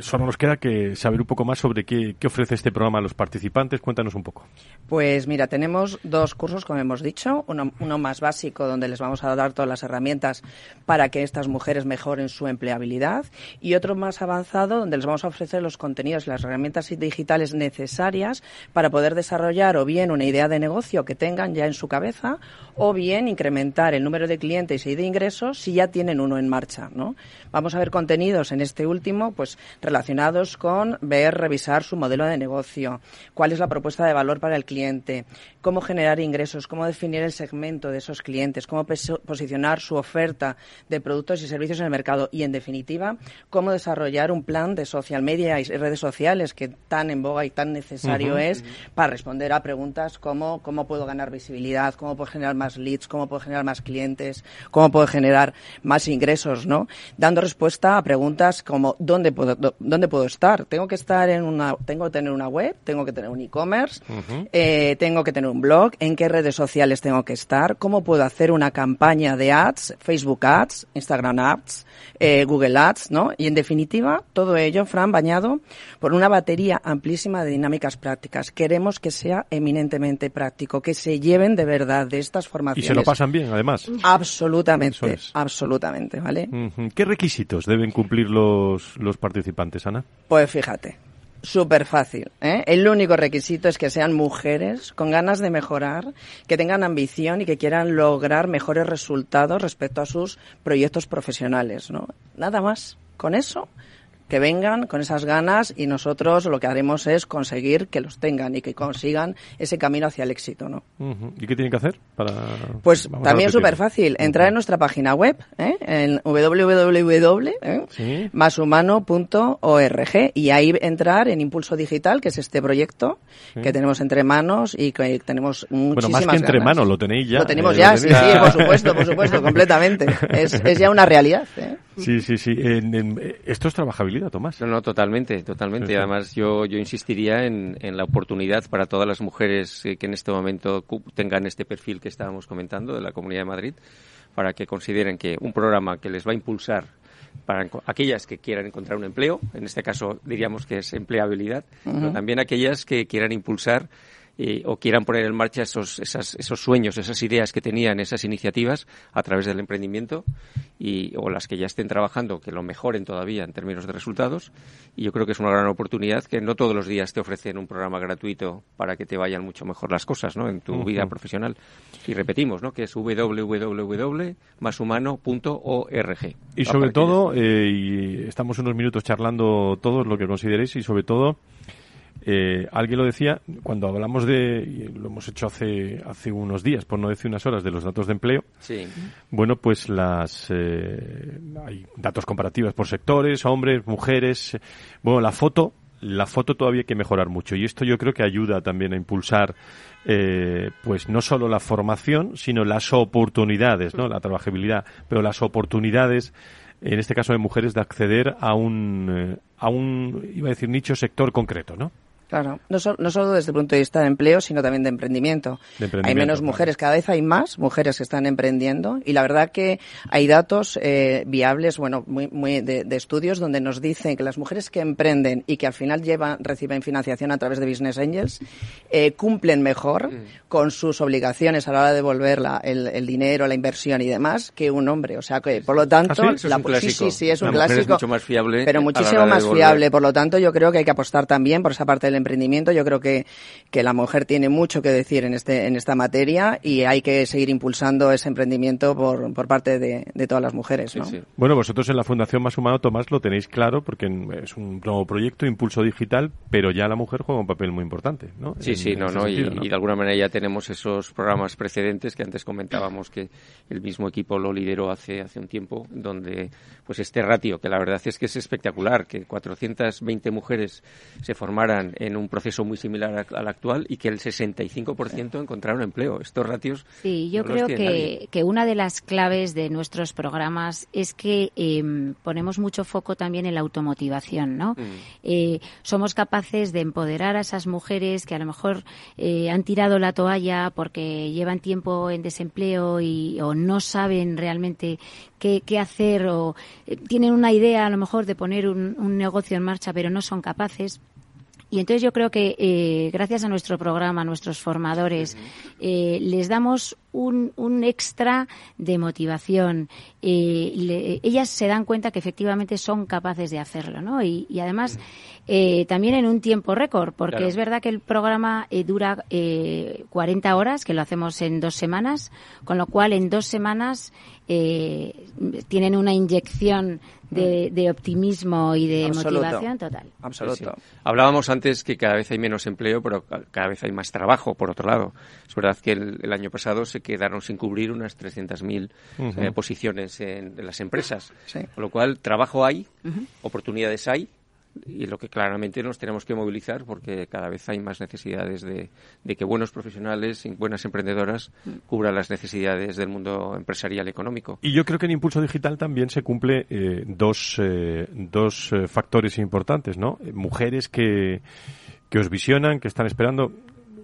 solo nos queda que saber un poco más sobre qué, qué ofrece este programa a los participantes. Cuéntanos un poco. Pues mira, tenemos dos cursos, como hemos dicho, uno, uno más básico donde les vamos a dar todas las herramientas herramientas para que estas mujeres mejoren su empleabilidad y otro más avanzado donde les vamos a ofrecer los contenidos y las herramientas digitales necesarias para poder desarrollar o bien una idea de negocio que tengan ya en su cabeza o bien incrementar el número de clientes y de ingresos si ya tienen uno en marcha, ¿no? Vamos a ver contenidos en este último pues relacionados con ver, revisar su modelo de negocio, cuál es la propuesta de valor para el cliente, cómo generar ingresos, cómo definir el segmento de esos clientes, cómo posicionar su oferta de productos y servicios en el mercado y, en definitiva, cómo desarrollar un plan de social media y redes sociales que tan en boga y tan necesario es para responder a preguntas como cómo puedo ganar visibilidad, cómo puedo generar más leads, cómo puedo generar más clientes, cómo puedo generar más ingresos, ¿no? Dando respuesta a preguntas como ¿dónde puedo, dónde puedo estar? Tengo que estar en una, tengo que tener una web, tengo que tener un e-commerce, eh, tengo que tener un blog, en qué redes sociales tengo que estar, cómo puedo hacer una campaña de ads, Facebook ads, Instagram ads, eh, Google ads, ¿no? Y en definitiva, todo ello, Fran, bañado por una batería amplísima de dinámicas prácticas. Queremos que sea eminentemente práctico, que se lleven de verdad de estas formaciones. Y se lo pasan bien, además. Absolutamente, absolutamente, ¿vale? ¿Qué requisitos deben cumplir los, los participantes, Ana? Pues fíjate, súper fácil. ¿eh? El único requisito es que sean mujeres con ganas de mejorar, que tengan ambición y que quieran lograr mejores resultados respecto a sus proyectos profesionales. ¿no? Nada más. Con eso que vengan con esas ganas y nosotros lo que haremos es conseguir que los tengan y que consigan ese camino hacia el éxito, ¿no? ¿Y qué tienen que hacer para...? Pues también súper fácil, entrar en nuestra página web, ¿eh? en www.mashumano.org y ahí entrar en Impulso Digital, que es este proyecto que tenemos entre manos y que tenemos muchísimas Bueno, más que entre manos, lo tenéis ya. Lo tenemos ya, sí, sí, por supuesto, por supuesto, completamente. Es, es ya una realidad, ¿eh? Sí, sí, sí. esto es trabajabilidad, Tomás. No, no, totalmente, totalmente. Y además yo, yo insistiría en, en, la oportunidad para todas las mujeres que en este momento tengan este perfil que estábamos comentando de la Comunidad de Madrid, para que consideren que un programa que les va a impulsar para aquellas que quieran encontrar un empleo, en este caso diríamos que es empleabilidad, pero también aquellas que quieran impulsar eh, o quieran poner en marcha esos, esas, esos sueños, esas ideas que tenían, esas iniciativas a través del emprendimiento y, o las que ya estén trabajando, que lo mejoren todavía en términos de resultados. Y yo creo que es una gran oportunidad que no todos los días te ofrecen un programa gratuito para que te vayan mucho mejor las cosas ¿no? en tu vida profesional. Y repetimos, ¿no? que es www.mashumano.org. Y sobre todo, eh, y estamos unos minutos charlando todos lo que consideréis y sobre todo eh, alguien lo decía cuando hablamos de, y lo hemos hecho hace, hace unos días, por no decir unas horas, de los datos de empleo. Sí. Bueno, pues las eh, hay datos comparativos por sectores, hombres, mujeres. Bueno, la foto, la foto todavía hay que mejorar mucho y esto yo creo que ayuda también a impulsar eh, pues no solo la formación, sino las oportunidades, ¿no? La trabajabilidad, pero las oportunidades en este caso de mujeres de acceder a un a un iba a decir nicho sector concreto, ¿no? Claro, no, no, solo desde el punto de vista de empleo, sino también de emprendimiento. hay menos mujeres, cada vez hay más mujeres que están emprendiendo y la verdad que hay datos eh, viables, bueno, muy, muy de, estudios donde nos dicen que las mujeres que emprenden y que al final llevan, reciben financiación a través de Business Angels eh, cumplen mejor mm. con sus obligaciones a la hora de devolver la, el, dinero, la inversión y demás que un hombre. O sea que, por lo tanto, ¿Ah, sí? La, sí, sí, sí, es un clásico. Es mucho más fiable. Pero muchísimo más fiable. Por lo tanto, yo creo que hay que apostar también por esa parte del emprendimiento. Yo creo que, que la mujer tiene mucho que decir en, este, en esta materia y hay que seguir impulsando ese emprendimiento por, por parte de, de todas las mujeres. ¿no? Bueno, vosotros en la Fundación Más Humano, Tomás, lo tenéis claro porque es un nuevo proyecto, impulso digital, pero ya la mujer juega un papel muy importante. ¿no? Sí, sí, no, no, y, y, de alguna manera ya tenemos esos programas precedentes que antes comentábamos que el mismo equipo lo lideró hace, hace un tiempo, donde pues este ratio, que la verdad es que es espectacular, que 420 mujeres se formaran en un proceso muy similar al actual y que el 65% encontraron empleo. Estos ratios. Sí, yo creo que, que, una de las claves de nuestros programas es que em, ponemos mucho foco también en la automotivación, ¿no? Mm. Eh, somos capaces de empoderar a esas mujeres que a lo mejor eh, han tirado la toalla porque llevan tiempo en desempleo y, o no saben realmente qué, qué hacer o eh, tienen una idea a lo mejor de poner un, un negocio en marcha pero no son capaces y entonces yo creo que eh, gracias a nuestro programa, a nuestros formadores, eh, les damos un, un, extra de motivación. Eh, ellas se dan cuenta que efectivamente son capaces de hacerlo, ¿no? Y, y además eh, también en un tiempo récord, porque es verdad que el programa eh, dura eh, 40 horas, que lo hacemos en dos semanas, con lo cual en dos semanas eh, tienen una inyección de, mm. optimismo y de motivación total. Absoluto. Hablábamos antes que cada vez hay menos empleo, pero cada vez hay más trabajo, por otro lado. Es verdad que el, año pasado se quedaron sin cubrir unas 300.000 posiciones en, las empresas. Con lo cual, trabajo hay, oportunidades hay, y lo que claramente nos tenemos que movilizar porque cada vez hay más necesidades de, que buenos profesionales y buenas emprendedoras cubran las necesidades del mundo empresarial y económico. Y yo creo que en Impulso Digital también se cumple eh, dos, eh, dos eh, factores importantes, ¿no? Mujeres que, que os visionan, que están esperando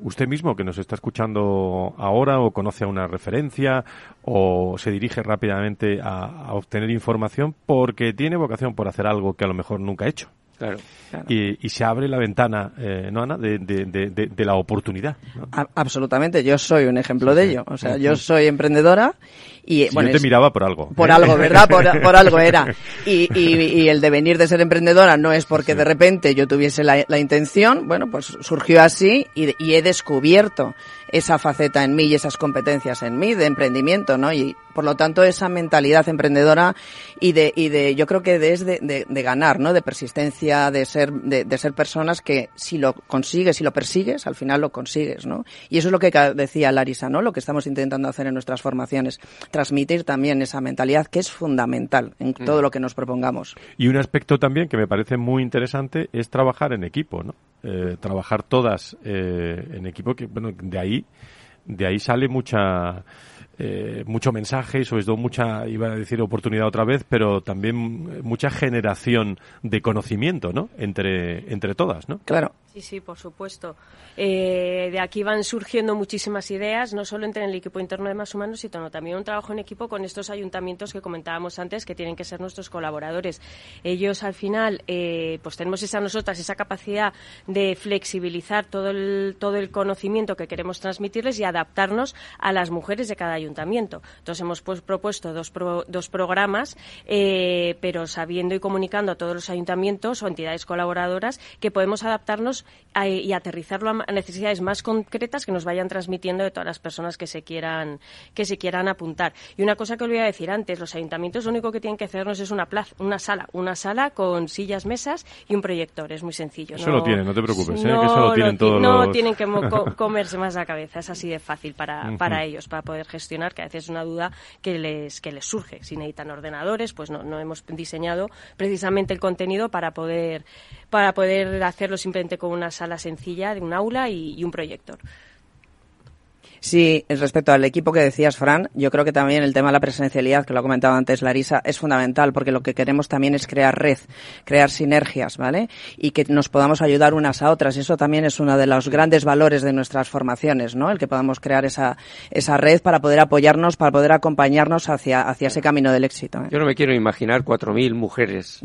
usted mismo que nos está escuchando ahora o conoce a una referencia o se dirige rápidamente a, a, obtener información porque tiene vocación por hacer algo que a lo mejor nunca ha hecho. Claro. Y, se abre la ventana, eh, ¿no, Ana? De, de, de, la oportunidad. absolutamente, yo soy un ejemplo de ello. O sea, yo soy emprendedora y... bueno, yo te miraba por algo. Por algo, ¿verdad? Por, algo era. Y, y, el devenir de ser emprendedora no es porque de repente yo tuviese la, la intención, bueno, pues surgió así y, y he descubierto esa faceta en mí y esas competencias en mí de emprendimiento, ¿no? Y por lo tanto esa mentalidad emprendedora y de, y de yo creo que es de, de, ganar, ¿no? De persistencia, de ser, de, de, ser personas que si lo consigues, si lo persigues, al final lo consigues, ¿no? Y eso es lo que decía Larisa, ¿no? Lo que estamos intentando hacer en nuestras formaciones, transmitir también esa mentalidad que es fundamental en mm. todo lo que nos propongamos. Y un aspecto también que me parece muy interesante es trabajar en equipo, ¿no? Eh, trabajar todas eh, en equipo, que bueno, de ahí, de ahí sale mucha eh, mucho mensaje y sobre todo mucha, iba a decir oportunidad otra vez, pero también mucha generación de conocimiento, ¿no? Entre, entre todas, ¿no? Claro. Sí, sí, por supuesto. Eh, de aquí van surgiendo muchísimas ideas, no solo entre el equipo interno de Más Humanos, sino también un trabajo en equipo con estos ayuntamientos que comentábamos antes, que tienen que ser nuestros colaboradores. Ellos, al final, eh, pues tenemos esa nosotras, esa capacidad de flexibilizar todo el, todo el conocimiento que queremos transmitirles y adaptarnos a las mujeres de cada ayuntamiento. Entonces, hemos pues, propuesto dos, dos programas, eh, pero sabiendo y comunicando a todos los ayuntamientos o entidades colaboradoras que podemos adaptarnos y aterrizarlo a necesidades más concretas que nos vayan transmitiendo de todas las personas que se quieran que se quieran apuntar. Y una cosa que olvidé decir antes, los ayuntamientos lo único que tienen que hacernos es una plaza, una sala, una sala con sillas, mesas y un proyector, es muy sencillo. Eso lo tienen, no te preocupes, ¿eh? que eso lo tienen todos No tienen que comerse más la cabeza, es así de fácil para, para ellos, para poder gestionar, que a veces es una duda que les, que les surge. Si necesitan ordenadores, pues no, no hemos diseñado precisamente el contenido para poder para poder hacerlo simplemente con una sala sencilla de un aula y, un proyector. Sí, respecto al equipo que decías, Fran, yo creo que también el tema de la presencialidad, que lo ha comentado antes Larisa, es fundamental porque lo que queremos también es crear red, crear sinergias, ¿vale? Y que nos podamos ayudar unas a otras. Eso también es uno de los grandes valores de nuestras formaciones, ¿no? El que podamos crear esa, esa red para poder apoyarnos, para poder acompañarnos hacia, hacia ese camino del éxito. ¿eh? Yo no me quiero imaginar 4.000 mujeres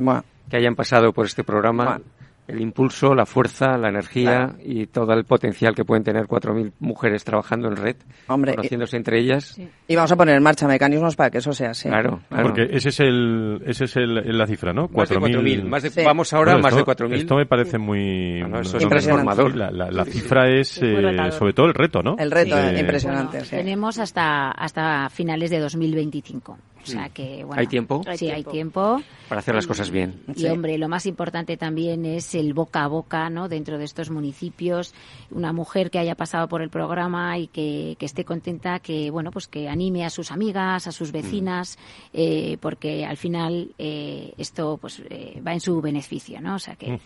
que hayan pasado por este programa el impulso, la fuerza, la energía y todo el potencial que pueden tener 4.000 mujeres trabajando en red, Hombre, conociéndose entre ellas. Y vamos a poner en marcha mecanismos para que eso sea así. Claro, Porque ese es el, ese es el, la cifra, ¿no? 4.000. Vamos ahora más de 4.000. Esto me parece muy... impresionante. La, la, cifra es, eh, sobre todo el reto, ¿no? El reto, impresionante. tenemos hasta, hasta finales de 2025. O sea que, bueno, ¿Hay tiempo? Sí, hay tiempo. Para hacer las cosas bien. Y, hombre, lo más importante también es el boca a boca, ¿no? Dentro de estos municipios, una mujer que haya pasado por el programa y que, que esté contenta, que, bueno, pues que anime a sus amigas, a sus mm. vecinas, eh, porque al final eh, esto, pues, eh, va en su beneficio, ¿no? O sea que...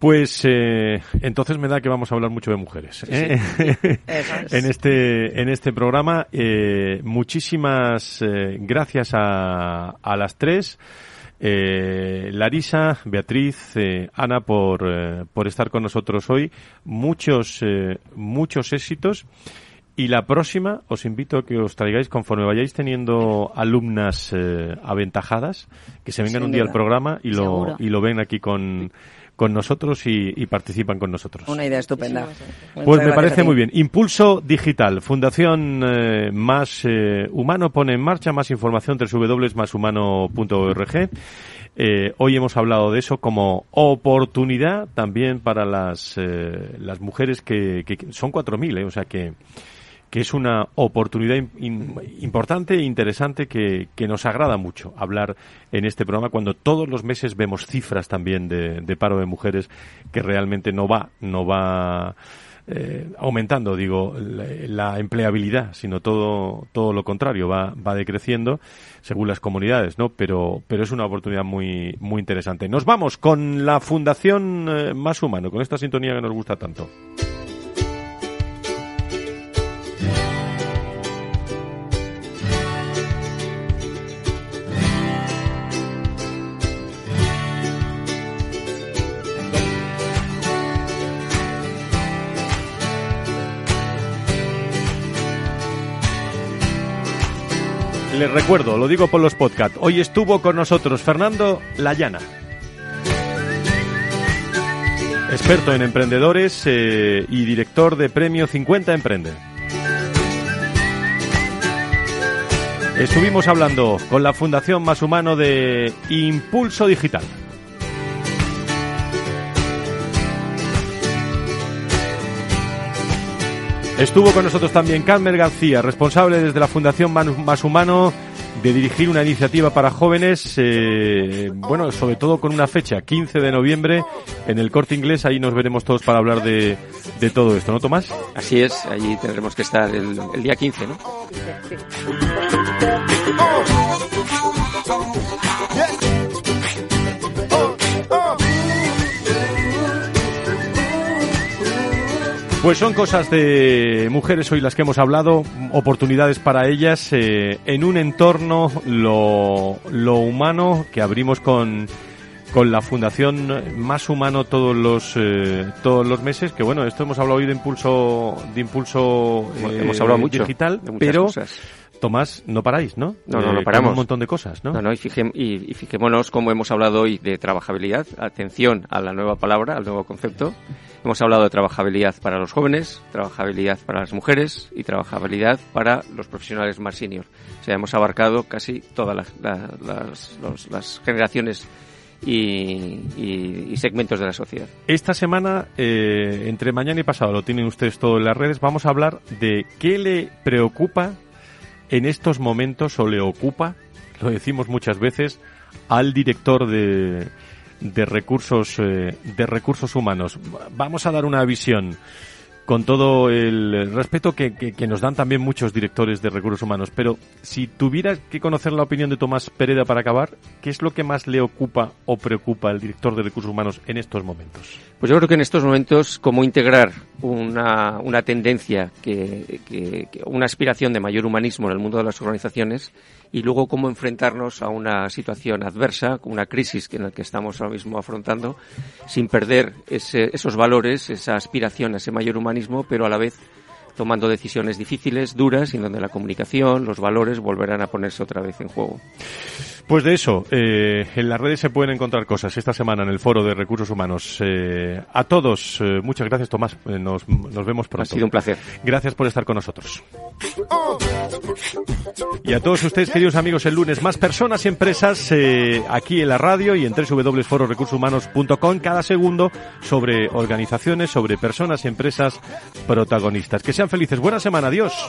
Pues eh, entonces me da que vamos a hablar mucho de mujeres ¿eh? en este en este programa. Eh, muchísimas eh, gracias a, a las tres. Eh, Larisa, Beatriz, eh, Ana, por, por estar con nosotros hoy. Muchos, muchos éxitos. Y la próxima os invito a que os traigáis, conforme vayáis teniendo alumnas aventajadas, que se vengan un día al programa y lo, y lo ven aquí con, con nosotros y, participan con nosotros. Una idea estupenda. Pues me parece muy bien. Impulso Digital, Fundación eh, Más eh, Humano pone en marcha más información www.mashumano.org. Eh, hoy hemos hablado de eso como oportunidad también para las, eh, las mujeres que, que son 4.000, eh, o sea que que es una oportunidad importante e interesante que, que, nos agrada mucho hablar en este programa cuando todos los meses vemos cifras también de, de paro de mujeres que realmente no va, no va eh, aumentando, digo, la, empleabilidad, sino todo, todo lo contrario, va, va decreciendo según las comunidades, ¿no? Pero, pero es una oportunidad muy, muy interesante. Nos vamos con la Fundación eh, Más Humano, con esta sintonía que nos gusta tanto. Les recuerdo, lo digo por los podcasts, hoy estuvo con nosotros Fernando Layana. experto en emprendedores eh, y director de Premio 50 Emprende. Estuvimos hablando con la Fundación Más Humano de Impulso Digital. Estuvo con nosotros también Carmen García, responsable desde la Fundación Más Humano de dirigir una iniciativa para jóvenes, eh, bueno, sobre todo con una fecha, 15 de noviembre, en el corte inglés. Ahí nos veremos todos para hablar de, de todo esto, ¿no, Tomás? Así es, allí tendremos que estar el, el día 15, ¿no? Pues son cosas de mujeres hoy las que hemos hablado, oportunidades para ellas eh, en un entorno lo, lo humano que abrimos con, con la fundación más humano todos los eh, todos los meses que bueno esto hemos hablado hoy de impulso de impulso hemos hablado eh, mucho digital de pero cosas. Tomás, no paráis, ¿no? No, no, Eh, no paramos. Un montón de cosas, ¿no? No, no, y, fijé- y- y fijémonos cómo hemos hablado hoy de trabajabilidad. Atención a la nueva palabra, al nuevo concepto. Hemos hablado de trabajabilidad para los jóvenes, trabajabilidad para las mujeres y trabajabilidad para los profesionales más senior. O sea, hemos abarcado casi todas las, la- las- los- las generaciones y, y- y segmentos de la sociedad. Esta semana, eh, entre mañana y pasado, lo tienen ustedes todo en las redes, vamos a hablar de qué le preocupa en estos momentos o le ocupa, lo decimos muchas veces, al director de, de recursos eh, de recursos humanos. Vamos a dar una visión con todo el respeto que, nos dan también muchos directores de recursos humanos. Pero si tuvieras que conocer la opinión de Tomás Pereda para acabar, ¿qué es lo que más le ocupa o preocupa al director de recursos humanos en estos momentos? Pues yo creo que en estos momentos, cómo integrar una, tendencia, que- una aspiración de mayor humanismo en el mundo de las organizaciones y luego cómo enfrentarnos a una situación adversa, una crisis en la que estamos ahora mismo afrontando, sin perder ese- esos valores, esa aspiración a ese mayor humanismo, pero a la vez tomando decisiones difíciles, duras, en donde la comunicación, los valores volverán a ponerse otra vez en juego. Pues de eso, eh, en las redes se pueden encontrar cosas esta semana en el Foro de Recursos Humanos. Eh, a todos, eh, muchas gracias Tomás, Eh, nos, nos vemos pronto. Ha sido un placer. Gracias por estar con nosotros. Y a todos ustedes, queridos amigos, el lunes más personas y empresas aquí en la radio y en www.fororecursoshumanos.com cada segundo sobre organizaciones, sobre personas y empresas protagonistas. Que sean felices. Buena semana. Adiós.